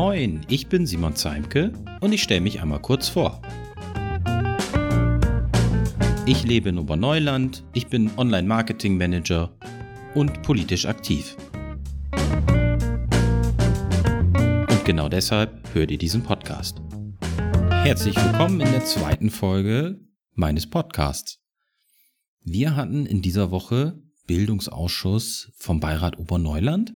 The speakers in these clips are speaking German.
Moin, ich bin Simon Zeimke und ich stelle mich einmal kurz vor. Ich lebe in Oberneuland, ich bin Online-Marketing-Manager und politisch aktiv. Und genau deshalb hört ihr diesen Podcast. Herzlich willkommen in der zweiten Folge meines Podcasts. Wir hatten in dieser Woche Bildungsausschuss vom Beirat Oberneuland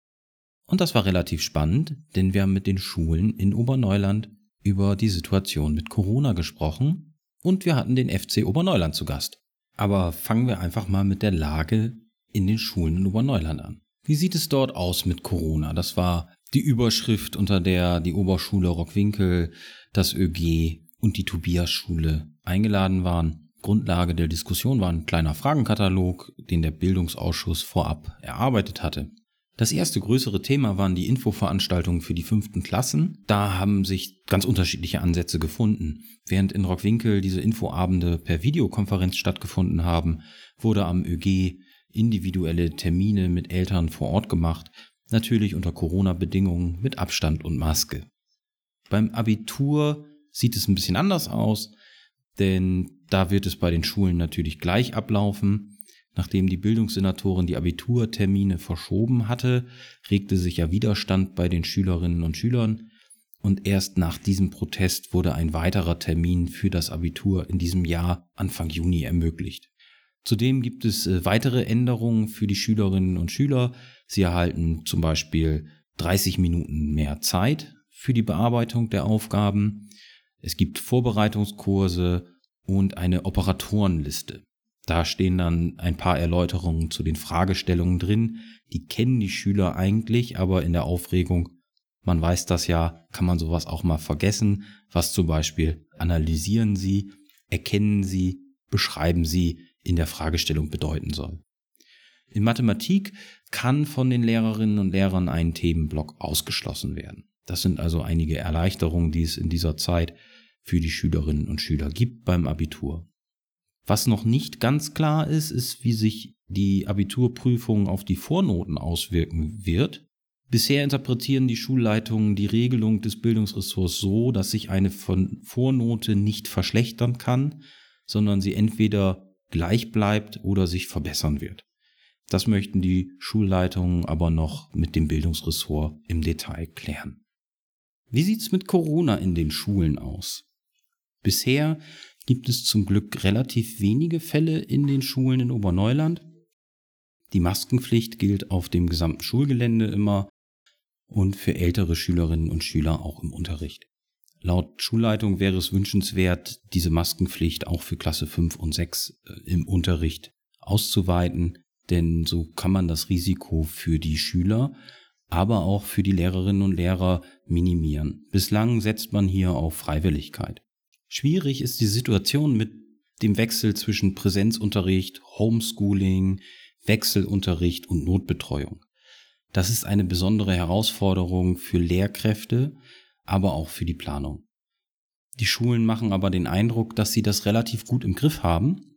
und das war relativ spannend, denn wir haben mit den Schulen in Oberneuland über die Situation mit Corona gesprochen und wir hatten den FC Oberneuland zu Gast. Aber fangen wir einfach mal mit der Lage in den Schulen in Oberneuland an. Wie sieht es dort aus mit Corona? Das war die Überschrift, unter der die Oberschule Rockwinkel, das ÖG und die Tobias-Schule eingeladen waren. Grundlage der Diskussion war ein kleiner Fragenkatalog, den der Bildungsausschuss vorab erarbeitet hatte. Das erste größere Thema waren die Infoveranstaltungen für die fünften Klassen. Da haben sich ganz unterschiedliche Ansätze gefunden. Während in Rockwinkel diese Infoabende per Videokonferenz stattgefunden haben, wurde am ÖG individuelle Termine mit Eltern vor Ort gemacht, natürlich unter Corona-Bedingungen mit Abstand und Maske. Beim Abitur sieht es ein bisschen anders aus, denn da wird es bei den Schulen natürlich gleich ablaufen. Nachdem die Bildungssenatorin die Abiturtermine verschoben hatte, regte sich ja Widerstand bei den Schülerinnen und Schülern und erst nach diesem Protest wurde ein weiterer Termin für das Abitur in diesem Jahr Anfang Juni ermöglicht. Zudem gibt es äh, weitere Änderungen für die Schülerinnen und Schüler. Sie erhalten zum Beispiel 30 Minuten mehr Zeit für die Bearbeitung der Aufgaben. Es gibt Vorbereitungskurse und eine Operatorenliste. Da stehen dann ein paar Erläuterungen zu den Fragestellungen drin. Die kennen die Schüler eigentlich, aber in der Aufregung, man weiß das ja, kann man sowas auch mal vergessen. Was zum Beispiel analysieren Sie, erkennen Sie, beschreiben Sie in der Fragestellung bedeuten soll. In Mathematik kann von den Lehrerinnen und Lehrern ein Themenblock ausgeschlossen werden. Das sind also einige Erleichterungen, die es in dieser Zeit für die Schülerinnen und Schüler gibt beim Abitur. Was noch nicht ganz klar ist, ist, wie sich die Abiturprüfung auf die Vornoten auswirken wird. Bisher interpretieren die Schulleitungen die Regelung des Bildungsressorts so, dass sich eine von Vornote nicht verschlechtern kann, sondern sie entweder gleich bleibt oder sich verbessern wird. Das möchten die Schulleitungen aber noch mit dem Bildungsressort im Detail klären. Wie sieht's mit Corona in den Schulen aus? Bisher gibt es zum Glück relativ wenige Fälle in den Schulen in Oberneuland. Die Maskenpflicht gilt auf dem gesamten Schulgelände immer und für ältere Schülerinnen und Schüler auch im Unterricht. Laut Schulleitung wäre es wünschenswert, diese Maskenpflicht auch für Klasse 5 und 6 äh, im Unterricht auszuweiten, denn so kann man das Risiko für die Schüler, aber auch für die Lehrerinnen und Lehrer minimieren. Bislang setzt man hier auf Freiwilligkeit. Schwierig ist die Situation mit dem Wechsel zwischen Präsenzunterricht, Homeschooling, Wechselunterricht und Notbetreuung. Das ist eine besondere Herausforderung für Lehrkräfte, aber auch für die Planung. Die Schulen machen aber den Eindruck, dass sie das relativ gut im Griff haben.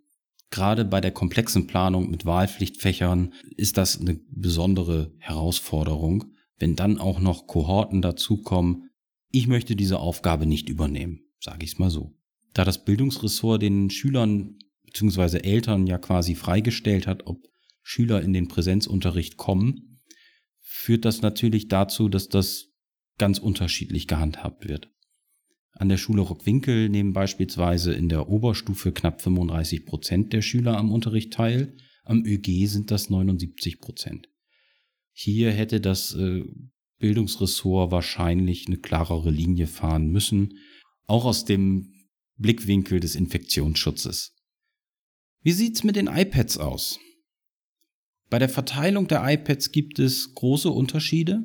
Gerade bei der komplexen Planung mit Wahlpflichtfächern ist das eine besondere Herausforderung, wenn dann auch noch Kohorten dazukommen. Ich möchte diese Aufgabe nicht übernehmen sage ich es mal so. Da das Bildungsressort den Schülern bzw. Eltern ja quasi freigestellt hat, ob Schüler in den Präsenzunterricht kommen, führt das natürlich dazu, dass das ganz unterschiedlich gehandhabt wird. An der Schule Rockwinkel nehmen beispielsweise in der Oberstufe knapp 35 Prozent der Schüler am Unterricht teil, am ÖG sind das 79 Prozent. Hier hätte das äh, Bildungsressort wahrscheinlich eine klarere Linie fahren müssen auch aus dem Blickwinkel des Infektionsschutzes. Wie sieht's mit den iPads aus? Bei der Verteilung der iPads gibt es große Unterschiede.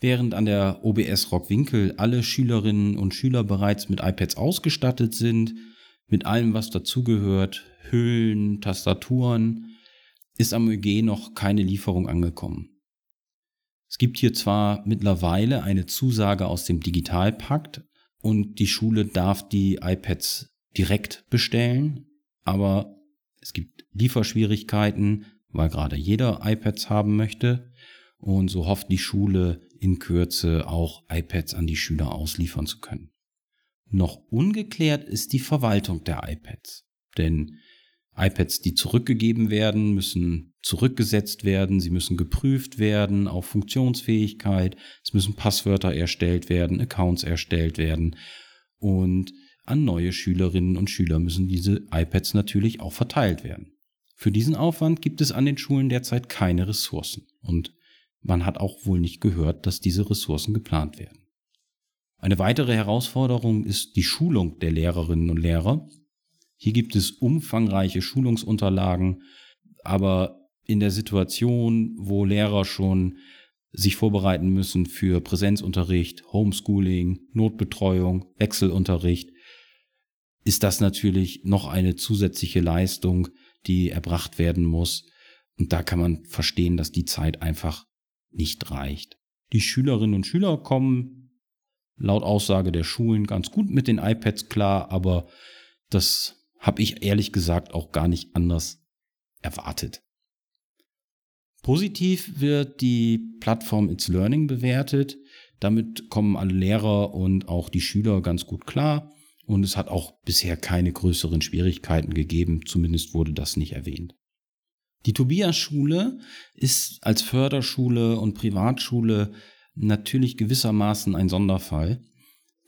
Während an der OBS Rockwinkel alle Schülerinnen und Schüler bereits mit iPads ausgestattet sind, mit allem, was dazugehört, Hüllen, Tastaturen, ist am ÖG noch keine Lieferung angekommen. Es gibt hier zwar mittlerweile eine Zusage aus dem Digitalpakt, und die Schule darf die iPads direkt bestellen, aber es gibt Lieferschwierigkeiten, weil gerade jeder iPads haben möchte und so hofft die Schule in Kürze auch iPads an die Schüler ausliefern zu können. Noch ungeklärt ist die Verwaltung der iPads. Denn iPads, die zurückgegeben werden, müssen zurückgesetzt werden, sie müssen geprüft werden auf Funktionsfähigkeit, es müssen Passwörter erstellt werden, Accounts erstellt werden und an neue Schülerinnen und Schüler müssen diese iPads natürlich auch verteilt werden. Für diesen Aufwand gibt es an den Schulen derzeit keine Ressourcen und man hat auch wohl nicht gehört, dass diese Ressourcen geplant werden. Eine weitere Herausforderung ist die Schulung der Lehrerinnen und Lehrer. Hier gibt es umfangreiche Schulungsunterlagen, aber in der Situation, wo Lehrer schon sich vorbereiten müssen für Präsenzunterricht, Homeschooling, Notbetreuung, Wechselunterricht, ist das natürlich noch eine zusätzliche Leistung, die erbracht werden muss. Und da kann man verstehen, dass die Zeit einfach nicht reicht. Die Schülerinnen und Schüler kommen laut Aussage der Schulen ganz gut mit den iPads klar, aber das habe ich ehrlich gesagt auch gar nicht anders erwartet. Positiv wird die Plattform It's Learning bewertet. Damit kommen alle Lehrer und auch die Schüler ganz gut klar. Und es hat auch bisher keine größeren Schwierigkeiten gegeben, zumindest wurde das nicht erwähnt. Die Tobias-Schule ist als Förderschule und Privatschule natürlich gewissermaßen ein Sonderfall.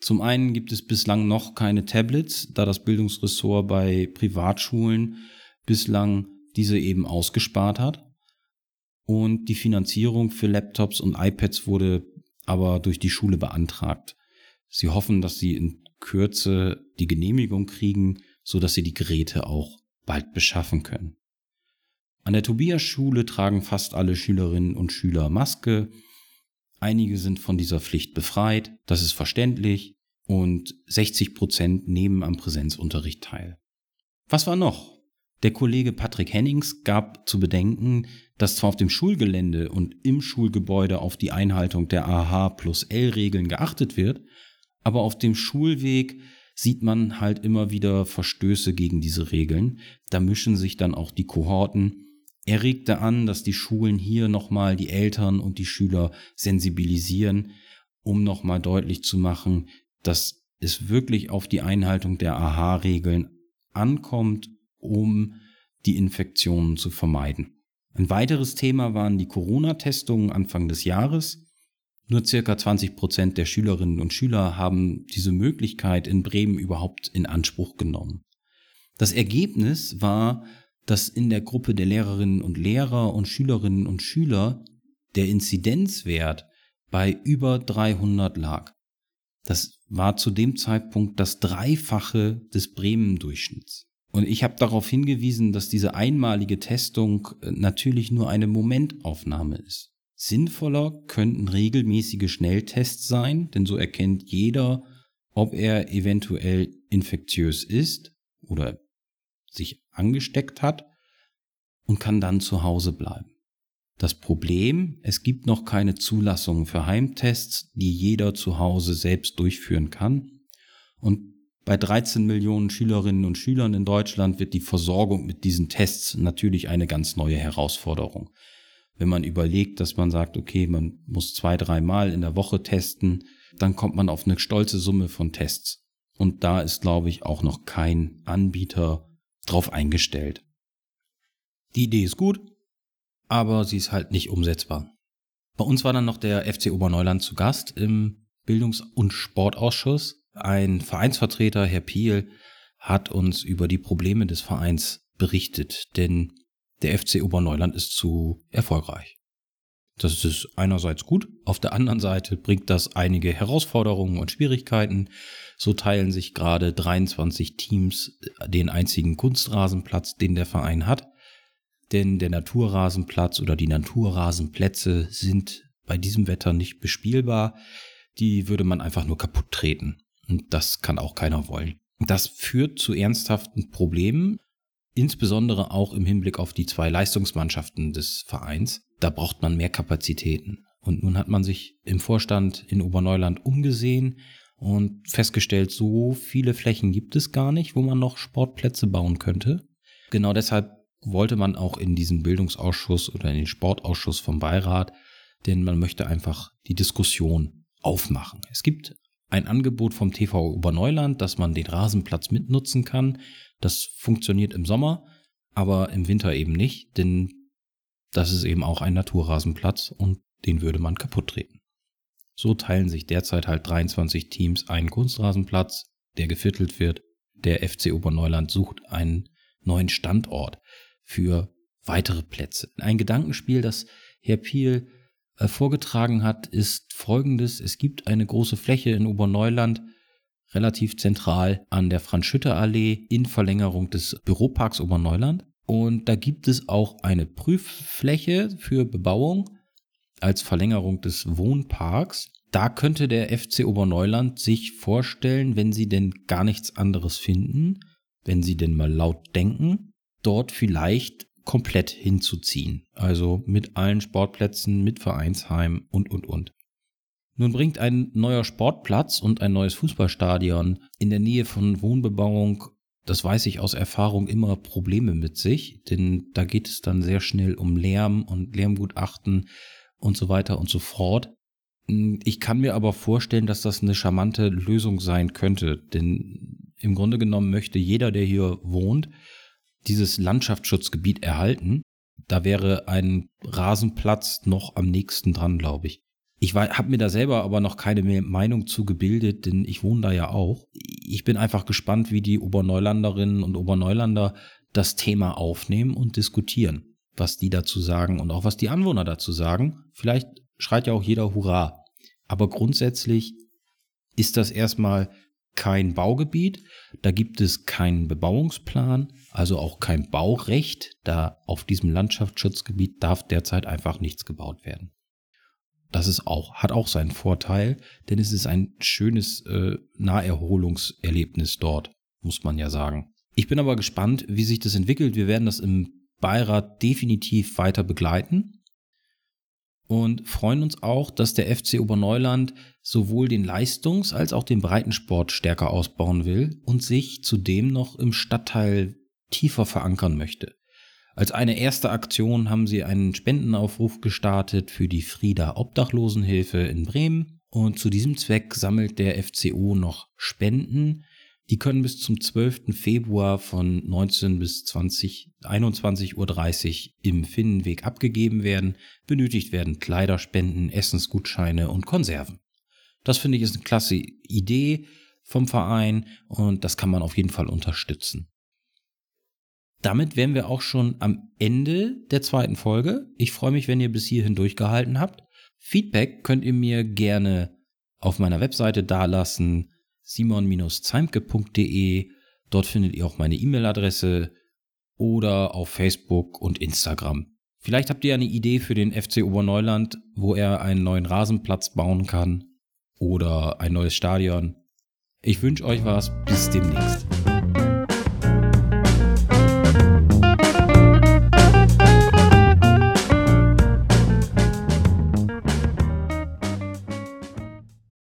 Zum einen gibt es bislang noch keine Tablets, da das Bildungsressort bei Privatschulen bislang diese eben ausgespart hat. Und die Finanzierung für Laptops und iPads wurde aber durch die Schule beantragt. Sie hoffen, dass sie in Kürze die Genehmigung kriegen, so dass sie die Geräte auch bald beschaffen können. An der Tobias-Schule tragen fast alle Schülerinnen und Schüler Maske. Einige sind von dieser Pflicht befreit, das ist verständlich, und 60 Prozent nehmen am Präsenzunterricht teil. Was war noch? Der Kollege Patrick Hennings gab zu bedenken, dass zwar auf dem Schulgelände und im Schulgebäude auf die Einhaltung der AH plus L-Regeln geachtet wird, aber auf dem Schulweg sieht man halt immer wieder Verstöße gegen diese Regeln. Da mischen sich dann auch die Kohorten. Er regte an, dass die Schulen hier nochmal die Eltern und die Schüler sensibilisieren, um nochmal deutlich zu machen, dass es wirklich auf die Einhaltung der AHA-Regeln ankommt, um die Infektionen zu vermeiden. Ein weiteres Thema waren die Corona-Testungen Anfang des Jahres. Nur circa 20 Prozent der Schülerinnen und Schüler haben diese Möglichkeit in Bremen überhaupt in Anspruch genommen. Das Ergebnis war, dass in der Gruppe der Lehrerinnen und Lehrer und Schülerinnen und Schüler der Inzidenzwert bei über 300 lag. Das war zu dem Zeitpunkt das Dreifache des Bremen-Durchschnitts. Und ich habe darauf hingewiesen, dass diese einmalige Testung äh, natürlich nur eine Momentaufnahme ist. Sinnvoller könnten regelmäßige Schnelltests sein, denn so erkennt jeder, ob er eventuell infektiös ist oder sich angesteckt hat und kann dann zu Hause bleiben. Das Problem, es gibt noch keine Zulassungen für Heimtests, die jeder zu Hause selbst durchführen kann. Und bei 13 Millionen Schülerinnen und Schülern in Deutschland wird die Versorgung mit diesen Tests natürlich eine ganz neue Herausforderung. Wenn man überlegt, dass man sagt, okay, man muss zwei, dreimal in der Woche testen, dann kommt man auf eine stolze Summe von Tests. Und da ist, glaube ich, auch noch kein Anbieter drauf eingestellt. Die Idee ist gut, aber sie ist halt nicht umsetzbar. Bei uns war dann noch der FC Oberneuland zu Gast im Bildungs- und Sportausschuss. Ein Vereinsvertreter, Herr Piel, hat uns über die Probleme des Vereins berichtet, denn der FC Oberneuland ist zu erfolgreich. Das ist einerseits gut, auf der anderen Seite bringt das einige Herausforderungen und Schwierigkeiten. So teilen sich gerade 23 Teams den einzigen Kunstrasenplatz, den der Verein hat. Denn der Naturrasenplatz oder die Naturrasenplätze sind bei diesem Wetter nicht bespielbar. Die würde man einfach nur kaputt treten. Und das kann auch keiner wollen. Das führt zu ernsthaften Problemen, insbesondere auch im Hinblick auf die zwei Leistungsmannschaften des Vereins. Da braucht man mehr Kapazitäten. Und nun hat man sich im Vorstand in Oberneuland umgesehen und festgestellt, so viele Flächen gibt es gar nicht, wo man noch Sportplätze bauen könnte. Genau deshalb wollte man auch in diesen Bildungsausschuss oder in den Sportausschuss vom Beirat denn man möchte einfach die Diskussion aufmachen. Es gibt ein Angebot vom TV Oberneuland, dass man den Rasenplatz mitnutzen kann. Das funktioniert im Sommer, aber im Winter eben nicht, denn das ist eben auch ein Naturrasenplatz und den würde man kaputt treten. So teilen sich derzeit halt 23 Teams einen Kunstrasenplatz, der geviertelt wird. Der FC Oberneuland sucht einen neuen Standort für weitere Plätze. Ein Gedankenspiel, das Herr Piel äh, vorgetragen hat, ist folgendes. Es gibt eine große Fläche in Oberneuland, relativ zentral an der Franz-Schütter-Allee in Verlängerung des Büroparks Oberneuland. Und da gibt es auch eine Prüffläche für Bebauung als Verlängerung des Wohnparks. Da könnte der FC Oberneuland sich vorstellen, wenn sie denn gar nichts anderes finden, wenn sie denn mal laut denken, dort vielleicht komplett hinzuziehen. Also mit allen Sportplätzen, mit Vereinsheim und, und, und. Nun bringt ein neuer Sportplatz und ein neues Fußballstadion in der Nähe von Wohnbebauung, das weiß ich aus Erfahrung, immer Probleme mit sich, denn da geht es dann sehr schnell um Lärm und Lärmgutachten und so weiter und so fort. Ich kann mir aber vorstellen, dass das eine charmante Lösung sein könnte, denn im Grunde genommen möchte jeder, der hier wohnt, dieses Landschaftsschutzgebiet erhalten. Da wäre ein Rasenplatz noch am nächsten dran, glaube ich. Ich habe mir da selber aber noch keine Meinung zu gebildet, denn ich wohne da ja auch. Ich bin einfach gespannt, wie die Oberneulanderinnen und Oberneulander das Thema aufnehmen und diskutieren, was die dazu sagen und auch was die Anwohner dazu sagen. Vielleicht schreit ja auch jeder Hurra. Aber grundsätzlich ist das erstmal kein Baugebiet, da gibt es keinen Bebauungsplan, also auch kein Baurecht, da auf diesem Landschaftsschutzgebiet darf derzeit einfach nichts gebaut werden. Das ist auch, hat auch seinen Vorteil, denn es ist ein schönes äh, Naherholungserlebnis dort, muss man ja sagen. Ich bin aber gespannt, wie sich das entwickelt. Wir werden das im Beirat definitiv weiter begleiten und freuen uns auch, dass der FC Oberneuland sowohl den Leistungs- als auch den Breitensport stärker ausbauen will und sich zudem noch im Stadtteil tiefer verankern möchte. Als eine erste Aktion haben sie einen Spendenaufruf gestartet für die Frieda Obdachlosenhilfe in Bremen und zu diesem Zweck sammelt der FCO noch Spenden die können bis zum 12. Februar von 19 bis 20, 21.30 Uhr im Finnenweg abgegeben werden. Benötigt werden Kleiderspenden, Essensgutscheine und Konserven. Das finde ich ist eine klasse Idee vom Verein und das kann man auf jeden Fall unterstützen. Damit wären wir auch schon am Ende der zweiten Folge. Ich freue mich, wenn ihr bis hierhin durchgehalten habt. Feedback könnt ihr mir gerne auf meiner Webseite dalassen simon-zeimke.de. Dort findet ihr auch meine E-Mail-Adresse oder auf Facebook und Instagram. Vielleicht habt ihr eine Idee für den FC Oberneuland, wo er einen neuen Rasenplatz bauen kann oder ein neues Stadion. Ich wünsche euch was. Bis demnächst.